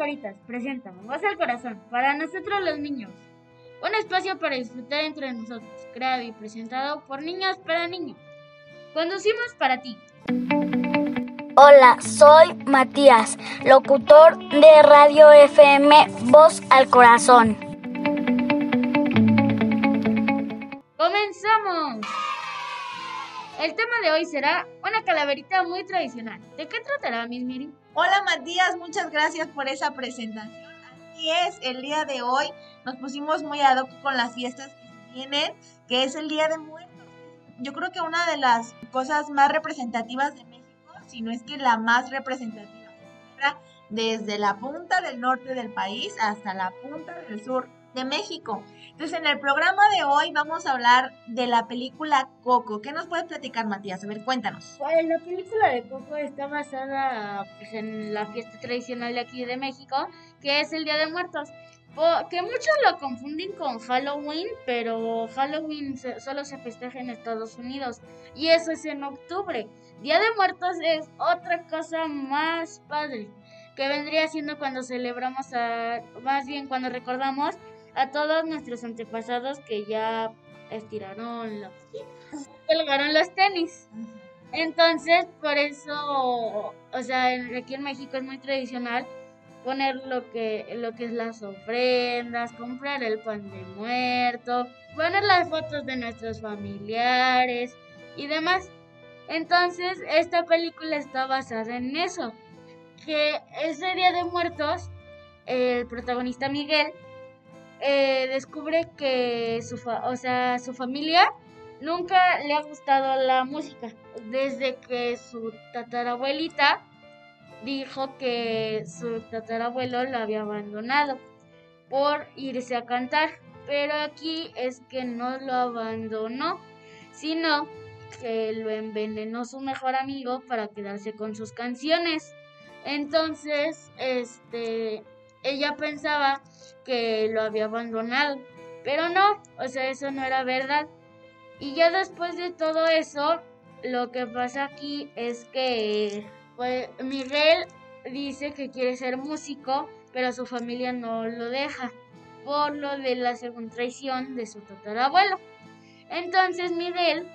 Caritas presenta Voz al Corazón para nosotros los niños. Un espacio para disfrutar entre nosotros, creado y presentado por niños para niños. Conducimos para ti. Hola, soy Matías, locutor de Radio FM Voz al Corazón. El tema de hoy será una calaverita muy tradicional. ¿De qué tratará, Miss Miri? Hola Matías, muchas gracias por esa presentación. Así es, el día de hoy nos pusimos muy ad hoc con las fiestas que vienen, que es el Día de Muertos. Yo creo que una de las cosas más representativas de México, si no es que la más representativa, desde la punta del norte del país hasta la punta del sur de México. Entonces, en el programa de hoy vamos a hablar de la película Coco. ¿Qué nos puedes platicar, Matías? A ver, cuéntanos. Pues la película de Coco está basada pues, en la fiesta tradicional de aquí de México, que es el Día de Muertos. Que muchos lo confunden con Halloween, pero Halloween solo se festeja en Estados Unidos y eso es en octubre. Día de Muertos es otra cosa más padre, que vendría siendo cuando celebramos, a, más bien cuando recordamos a todos nuestros antepasados que ya estiraron los colgaron los tenis. Entonces, por eso, o sea, aquí en México es muy tradicional poner lo que, lo que es las ofrendas, comprar el pan de muerto, poner las fotos de nuestros familiares y demás. Entonces, esta película está basada en eso, que ese Día de Muertos, el protagonista Miguel eh, descubre que su, o sea, su familia nunca le ha gustado la música. Desde que su tatarabuelita dijo que su tatarabuelo la había abandonado por irse a cantar. Pero aquí es que no lo abandonó, sino que lo envenenó su mejor amigo para quedarse con sus canciones. Entonces, este, ella pensaba que lo había abandonado, pero no, o sea, eso no era verdad. Y ya después de todo eso, lo que pasa aquí es que pues, Miguel dice que quiere ser músico, pero su familia no lo deja por lo de la segunda traición de su tatarabuelo. Entonces Miguel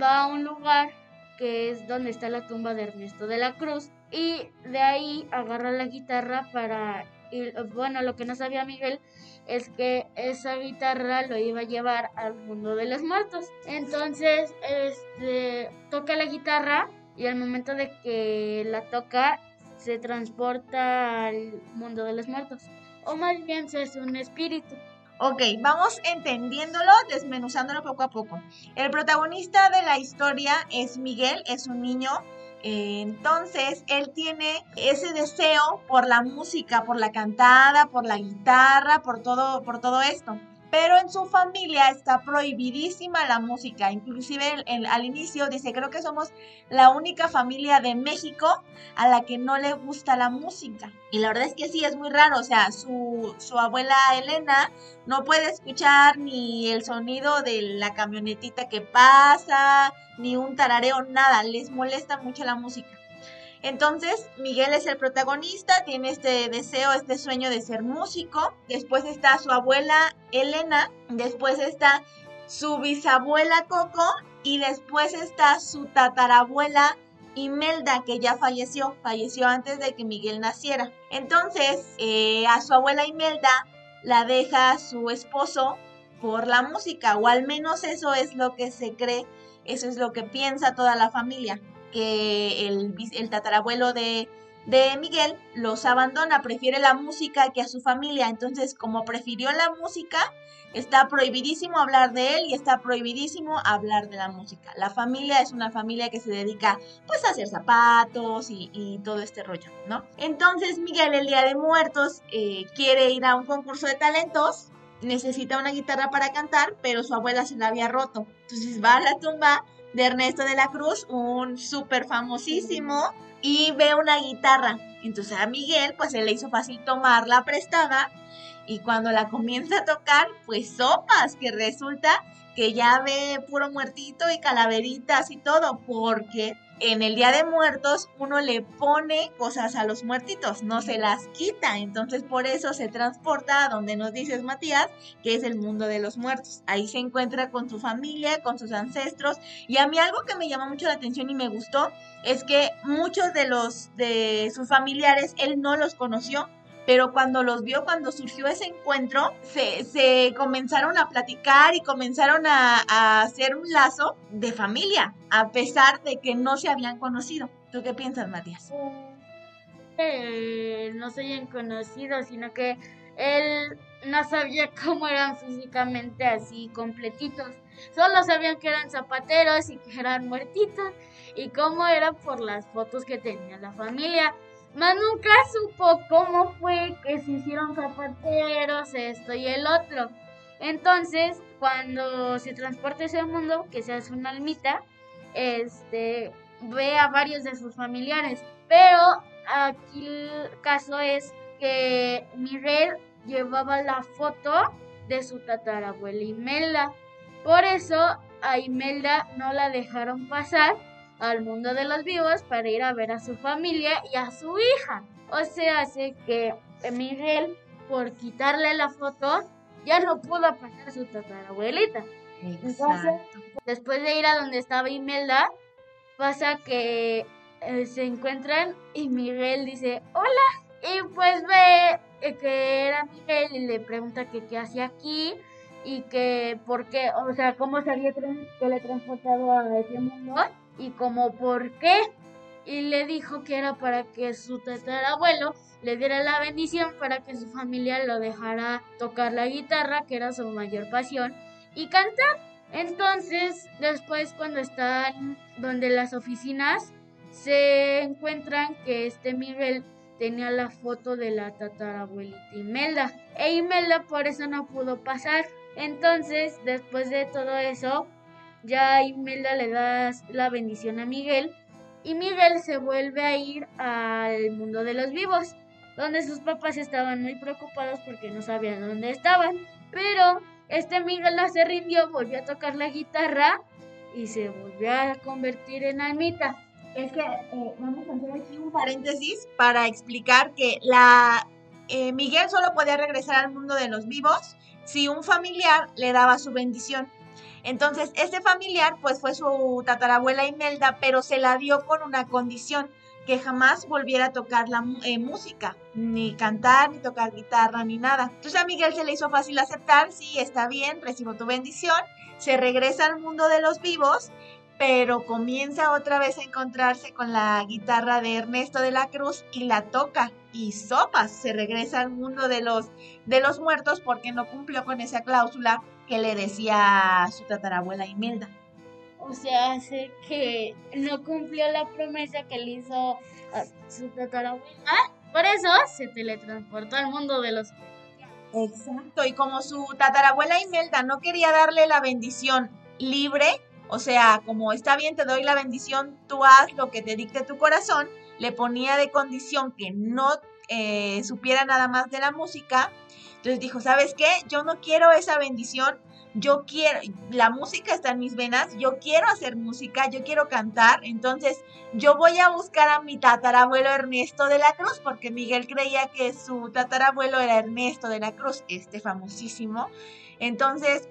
va a un lugar que es donde está la tumba de Ernesto de la Cruz y de ahí agarra la guitarra para y bueno, lo que no sabía Miguel es que esa guitarra lo iba a llevar al mundo de los muertos. Entonces, este, toca la guitarra y al momento de que la toca, se transporta al mundo de los muertos. O más bien se es un espíritu. Ok, vamos entendiéndolo, desmenuzándolo poco a poco. El protagonista de la historia es Miguel, es un niño entonces, él tiene ese deseo por la música, por la cantada, por la guitarra, por todo, por todo esto pero en su familia está prohibidísima la música. Inclusive al inicio dice, creo que somos la única familia de México a la que no le gusta la música. Y la verdad es que sí, es muy raro. O sea, su, su abuela Elena no puede escuchar ni el sonido de la camionetita que pasa, ni un tarareo, nada. Les molesta mucho la música. Entonces, Miguel es el protagonista, tiene este deseo, este sueño de ser músico. Después está su abuela Elena, después está su bisabuela Coco. Y después está su tatarabuela Imelda, que ya falleció, falleció antes de que Miguel naciera. Entonces, eh, a su abuela Imelda la deja su esposo por la música, o al menos eso es lo que se cree, eso es lo que piensa toda la familia que el, el tatarabuelo de, Miguel los abandona, prefiere la música que a su familia. Entonces, como prefirió la música, está prohibidísimo hablar de él y está prohibidísimo hablar de la música. La familia es una familia que se dedica pues a hacer zapatos y, todo este rollo, ¿no? Entonces Miguel el Día de Muertos eh, quiere ir a un concurso de talentos, necesita una guitarra para cantar, pero su abuela se la había roto. Entonces va a la tumba de Ernesto de la Cruz, un súper famosísimo, y ve una guitarra. Entonces a Miguel pues se le hizo fácil tomarla prestada y cuando la comienza a tocar, pues sopas, que resulta que ya ve puro muertito y calaveritas y todo, porque en el Día de Muertos uno le pone cosas a los muertitos, no se las quita. Entonces por eso se transporta a donde nos dices Matías, que es el mundo de los muertos. Ahí se encuentra con su familia, con sus ancestros. Y a mí algo que me llamó mucho la atención y me gustó es que muchos de los de sus familiares él no los conoció pero cuando los vio, cuando surgió ese encuentro, se, comenzaron a platicar y comenzaron a, hacer un lazo de familia, a pesar de que no se habían conocido. ¿Tú qué piensas, Matías? No se hayan conocido, sino que él no sabía cómo eran físicamente así completitos. Solo sabían que eran zapateros y que eran muertitos y cómo eran por las fotos que tenía la familia. Mas nunca supo cómo fue que se hicieron zapateros, esto y el otro. Entonces, cuando se transporta ese mundo, que se hace una almita, este, ve a varios de sus familiares. Pero aquí el caso es que Miguel llevaba la foto de su tatarabuela Imelda. Por eso a Imelda no la dejaron pasar al mundo de los vivos para ir a ver a su familia y a su hija. O sea, hace que Miguel, por quitarle la foto, ya no pudo pasar a su tatarabuelita. Entonces, después de ir a donde estaba Imelda, pasa que eh, se encuentran y Miguel dice, hola. Y pues ve eh, que era Miguel y le pregunta que qué hacía aquí y que por qué, o sea, cómo se había teletransportado a ese mundo y como por qué. Y le dijo que era para que su tatarabuelo le diera la bendición para que su familia lo dejara tocar la guitarra, que era su mayor pasión, y cantar. Entonces, después cuando están donde las oficinas, se encuentran que este Miguel tenía la foto de la tatarabuelita Imelda. E Imelda por eso no pudo pasar. Entonces, después de todo eso, ya Imelda le da la bendición a Miguel y Miguel se vuelve a ir al mundo de los vivos, donde sus papás estaban muy preocupados porque no sabían dónde estaban. Pero este Miguel no se rindió, volvió a tocar la guitarra y se volvió a convertir en almita. Es que eh, vamos a hacer aquí un paréntesis para explicar que la eh, Miguel solo podía regresar al mundo de los vivos si un familiar le daba su bendición. Entonces, este familiar, pues fue su tatarabuela Imelda, pero se la dio con una condición, que jamás volviera a tocar la eh, música, ni cantar, ni tocar guitarra, ni nada. Entonces a Miguel se le hizo fácil aceptar, sí, está bien, recibo tu bendición, se regresa al mundo de los vivos, pero comienza otra vez a encontrarse con la guitarra de Ernesto de la Cruz y la toca y sopas, se regresa al mundo de los, de los muertos porque no cumplió con esa cláusula que le decía a su tatarabuela Imelda. O sea, hace que no cumplió la promesa que le hizo a su tatarabuela. Por eso se teletransportó al mundo de los... Exacto, y como su tatarabuela Imelda no quería darle la bendición libre, o sea, como está bien, te doy la bendición, tú haz lo que te dicte tu corazón, le ponía de condición que no eh, supiera nada más de la música. Entonces dijo, ¿sabes qué? Yo no quiero esa bendición, yo quiero, la música está en mis venas, yo quiero hacer música, yo quiero cantar, entonces yo voy a buscar a mi tatarabuelo Ernesto de la Cruz, porque Miguel creía que su tatarabuelo era Ernesto de la Cruz, este famosísimo. Entonces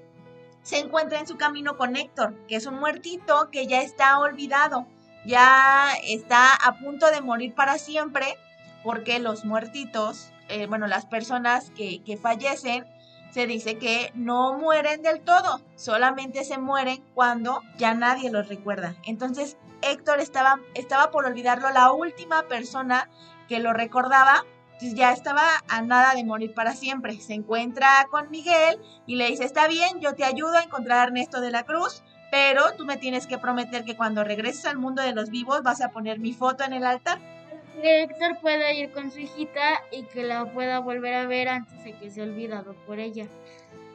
se encuentra en su camino con Héctor, que es un muertito que ya está olvidado, ya está a punto de morir para siempre, porque los muertitos eh, bueno, las personas que, fallecen, se dice que no mueren del todo, solamente se mueren cuando ya nadie los recuerda. Entonces Héctor estaba, estaba por olvidarlo, la última persona que lo recordaba, ya estaba a nada de morir para siempre. Se encuentra con Miguel y le dice, está bien, yo te ayudo a encontrar a Ernesto de la Cruz, pero tú me tienes que prometer que cuando regreses al mundo de los vivos vas a poner mi foto en el altar que Héctor pueda ir con su hijita y que la pueda volver a ver antes de que sea olvidado por ella.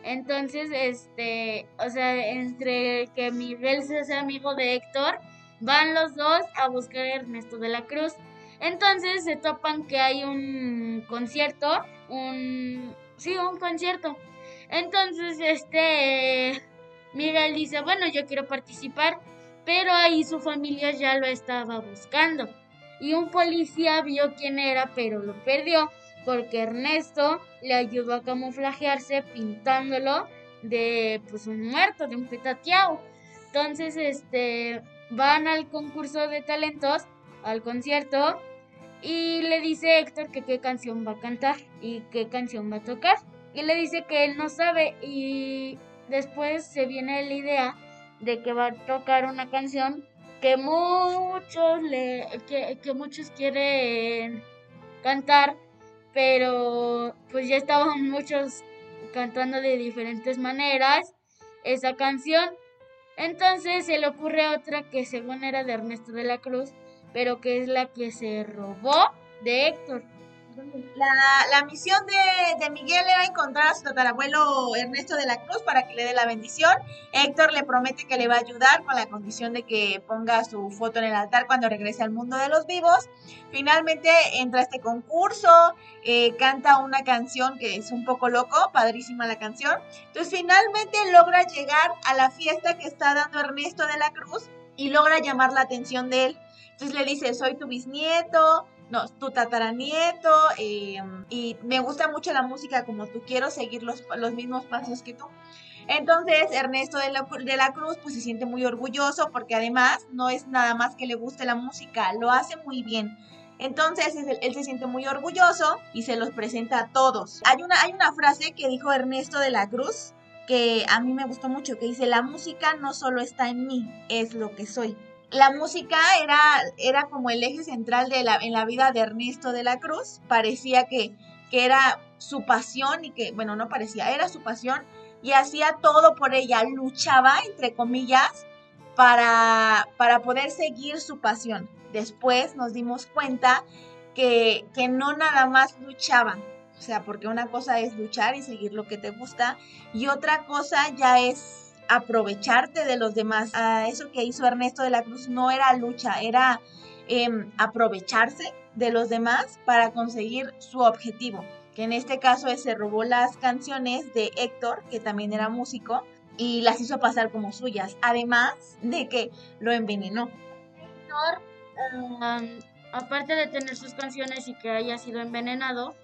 Entonces, este, o sea, entre que Miguel sea amigo de Héctor, van los dos a buscar a Ernesto de la Cruz. Entonces se topan que hay un concierto, un, sí, un concierto. Entonces, este, Miguel dice, bueno, yo quiero participar, pero ahí su familia ya lo estaba buscando. Y un policía vio quién era, pero lo perdió porque Ernesto le ayudó a camuflajearse pintándolo de pues un muerto, de un petateado. Entonces, este, van al concurso de talentos, al concierto, y le dice Héctor que qué canción va a cantar y qué canción va a tocar. Y le dice que él no sabe y después se viene la idea de que va a tocar una canción que muchos le que, que muchos quieren cantar pero pues ya estaban muchos cantando de diferentes maneras esa canción. Entonces se le ocurre otra que según era de Ernesto de la Cruz, pero que es la que se robó de Héctor. La, misión de, Miguel era encontrar a su tatarabuelo Ernesto de la Cruz para que le dé la bendición. Héctor le promete que le va a ayudar con la condición de que ponga su foto en el altar cuando regrese al mundo de los vivos. Finalmente entra a este concurso, eh, canta una canción que es un poco loco, padrísima la canción. Entonces finalmente logra llegar a la fiesta que está dando Ernesto de la Cruz y logra llamar la atención de él. Entonces le dice, soy tu bisnieto, no, tu tataranieto, em, y me gusta mucho la música como tú, quiero seguir los, los mismos pasos que tú. Entonces Ernesto de la, de la, Cruz pues se siente muy orgulloso porque además no es nada más que le guste la música, lo hace muy bien. Entonces él, se siente muy orgulloso y se los presenta a todos. Hay una, hay una frase que dijo Ernesto de la Cruz que a mí me gustó mucho, que dice, la música no solo está en mí, es lo que soy la música era, era como el eje central de la, en la vida de Ernesto de la Cruz. Parecía que, que era su pasión y que, bueno, no parecía, era su pasión y hacía todo por ella, luchaba, entre comillas, para, para poder seguir su pasión. Después nos dimos cuenta que, que no nada más luchaba, o sea, porque una cosa es luchar y seguir lo que te gusta y otra cosa ya es aprovecharte de los demás. a eso que hizo Ernesto de la Cruz no era lucha, era em, aprovecharse de los demás para conseguir su objetivo, que en este caso es se robó las canciones de Héctor, que también era músico, y las hizo pasar como suyas, además de que lo envenenó. Héctor, em, aparte de tener sus canciones y que haya sido envenenado,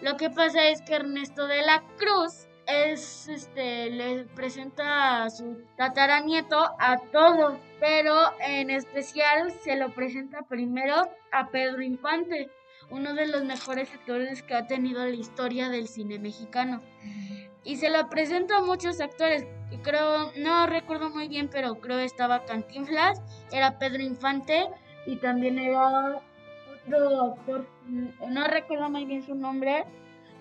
lo que pasa es que Ernesto de la Cruz es este le presenta a su tataranieto a todos, pero en especial se lo presenta primero a Pedro Infante, uno de los mejores actores que ha tenido la historia del cine mexicano. Y se lo presenta a muchos actores, creo, no recuerdo muy bien, pero creo estaba Cantinflas, era Pedro Infante y también era otro actor, no recuerdo muy bien su nombre,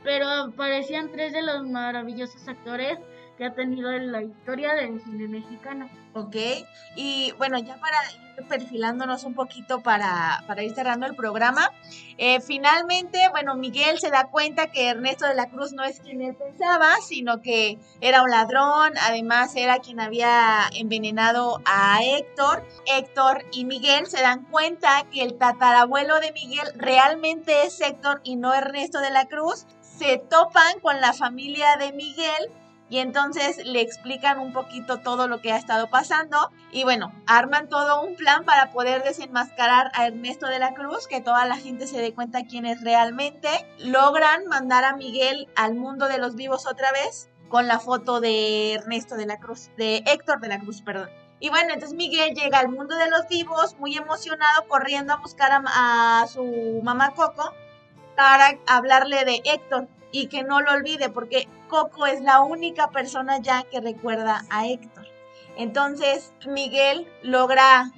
pero parecían tres de los maravillosos actores que ha tenido en la historia del cine mexicano. Ok, y bueno, ya para ir perfilándonos un poquito para, para ir cerrando el programa, eh, finalmente, bueno, Miguel se da cuenta que Ernesto de la Cruz no es quien él pensaba, sino que era un ladrón, además era quien había envenenado a Héctor. Héctor y Miguel se dan cuenta que el tatarabuelo de Miguel realmente es Héctor y no Ernesto de la Cruz. Se topan con la familia de Miguel y entonces le explican un poquito todo lo que ha estado pasando y bueno, arman todo un plan para poder desenmascarar a Ernesto de la Cruz, que toda la gente se dé cuenta quién es realmente. Logran mandar a Miguel al mundo de los vivos otra vez con la foto de Ernesto de la Cruz, de Héctor de la Cruz, perdón. Y bueno, entonces Miguel llega al mundo de los vivos muy emocionado, corriendo a buscar a, a su mamá Coco para hablarle de Héctor y que no lo olvide porque Coco es la única persona ya que recuerda a Héctor. Entonces Miguel logra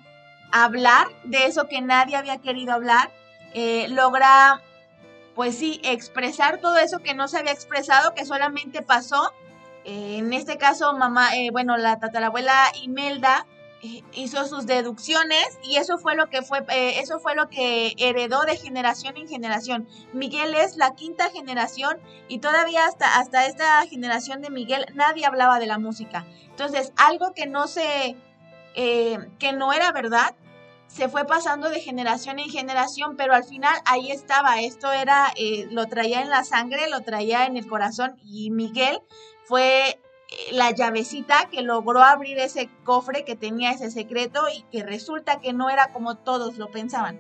hablar de eso que nadie había querido hablar, eh, logra, pues sí, expresar todo eso que no se había expresado, que solamente pasó. Eh, en este caso, mamá, eh, bueno, la tatarabuela Imelda hizo sus deducciones y eso fue lo que fue eh, eso fue lo que heredó de generación en generación. Miguel es la quinta generación y todavía hasta hasta esta generación de Miguel nadie hablaba de la música. Entonces algo que no se eh, que no era verdad se fue pasando de generación en generación, pero al final ahí estaba, esto era, eh, lo traía en la sangre, lo traía en el corazón y Miguel fue eh, la llavecita que logró abrir ese cofre que tenía ese secreto y que resulta que no era como todos lo pensaban.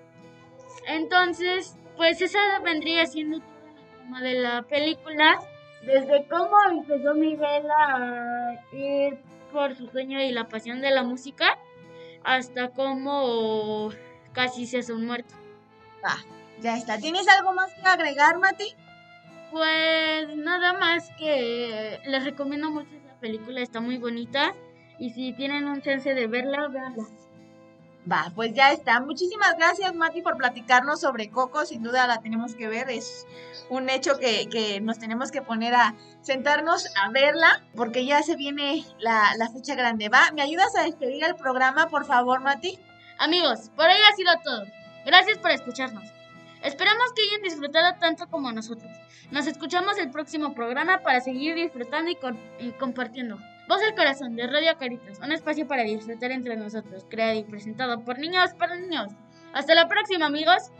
Entonces, pues esa vendría siendo toda la trama de la película, desde cómo empezó Miguel a ir por su sueño y la pasión de la música, hasta cómo casi se hace un muerto. Ah, ya está. ¿Tienes algo más que agregar, Mati? Pues nada más que les recomiendo mucho película, está muy bonita y si tienen un chance de verla, véanla. Va, pues ya está. Muchísimas gracias, Mati, por platicarnos sobre Coco. Sin duda la tenemos que ver. Es un hecho que, que nos tenemos que poner a sentarnos a verla, porque ya se viene la, la fecha grande. Va, ¿me ayudas a despedir el programa, por favor, Mati? Amigos, por hoy ha sido todo. Gracias por escucharnos. Esperamos que hayan disfrutado tanto como nosotros. Nos escuchamos el próximo programa para seguir disfrutando y, compartiendo. Voz al corazón de Radio Caritas, un espacio para disfrutar entre nosotros, creado y presentado por niños para niños. Hasta la próxima, amigos.